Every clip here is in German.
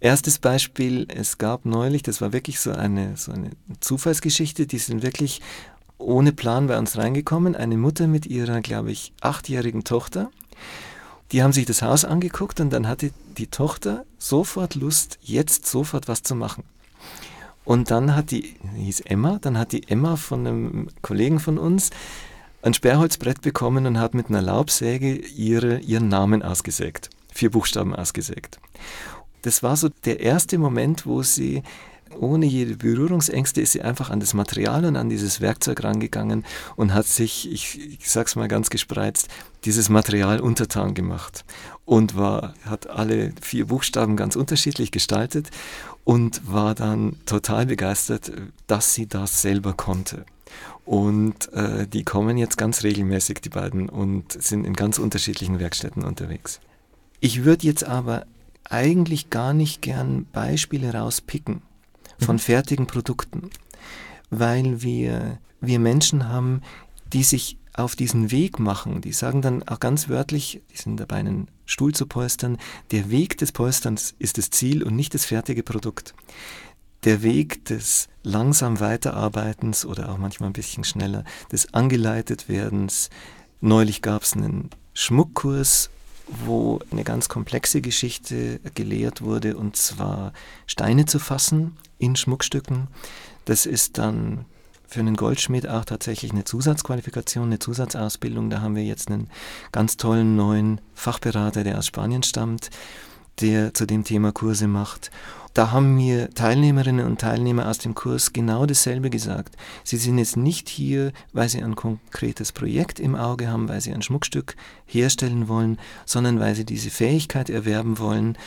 Erstes Beispiel, es gab neulich, das war wirklich so eine, so eine Zufallsgeschichte, die sind wirklich ohne Plan bei uns reingekommen. Eine Mutter mit ihrer, glaube ich, achtjährigen Tochter. Die haben sich das Haus angeguckt und dann hatte die Tochter sofort Lust, jetzt sofort was zu machen. Und dann hat die, hieß Emma, dann hat die Emma von einem Kollegen von uns ein Sperrholzbrett bekommen und hat mit einer Laubsäge ihre, ihren Namen ausgesägt. Vier Buchstaben ausgesägt. Das war so der erste Moment, wo sie ohne jede Berührungsängste ist sie einfach an das Material und an dieses Werkzeug rangegangen und hat sich, ich, ich sag's mal ganz gespreizt, dieses Material untertan gemacht und war, hat alle vier Buchstaben ganz unterschiedlich gestaltet und war dann total begeistert, dass sie das selber konnte. Und äh, die kommen jetzt ganz regelmäßig, die beiden, und sind in ganz unterschiedlichen Werkstätten unterwegs. Ich würde jetzt aber eigentlich gar nicht gern Beispiele rauspicken von mhm. fertigen Produkten, weil wir, wir Menschen haben, die sich auf diesen Weg machen, die sagen dann auch ganz wörtlich, die sind dabei, einen Stuhl zu polstern, der Weg des Polsterns ist das Ziel und nicht das fertige Produkt. Der Weg des langsam Weiterarbeitens oder auch manchmal ein bisschen schneller, des Angeleitetwerdens. Neulich gab es einen Schmuckkurs wo eine ganz komplexe Geschichte gelehrt wurde, und zwar Steine zu fassen in Schmuckstücken. Das ist dann für einen Goldschmied auch tatsächlich eine Zusatzqualifikation, eine Zusatzausbildung. Da haben wir jetzt einen ganz tollen neuen Fachberater, der aus Spanien stammt, der zu dem Thema Kurse macht. Da haben mir Teilnehmerinnen und Teilnehmer aus dem Kurs genau dasselbe gesagt. Sie sind jetzt nicht hier, weil sie ein konkretes Projekt im Auge haben, weil sie ein Schmuckstück herstellen wollen, sondern weil sie diese Fähigkeit erwerben wollen.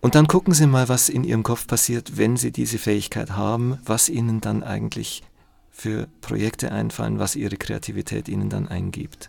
Und dann gucken Sie mal, was in Ihrem Kopf passiert, wenn Sie diese Fähigkeit haben, was Ihnen dann eigentlich für Projekte einfallen, was Ihre Kreativität Ihnen dann eingibt.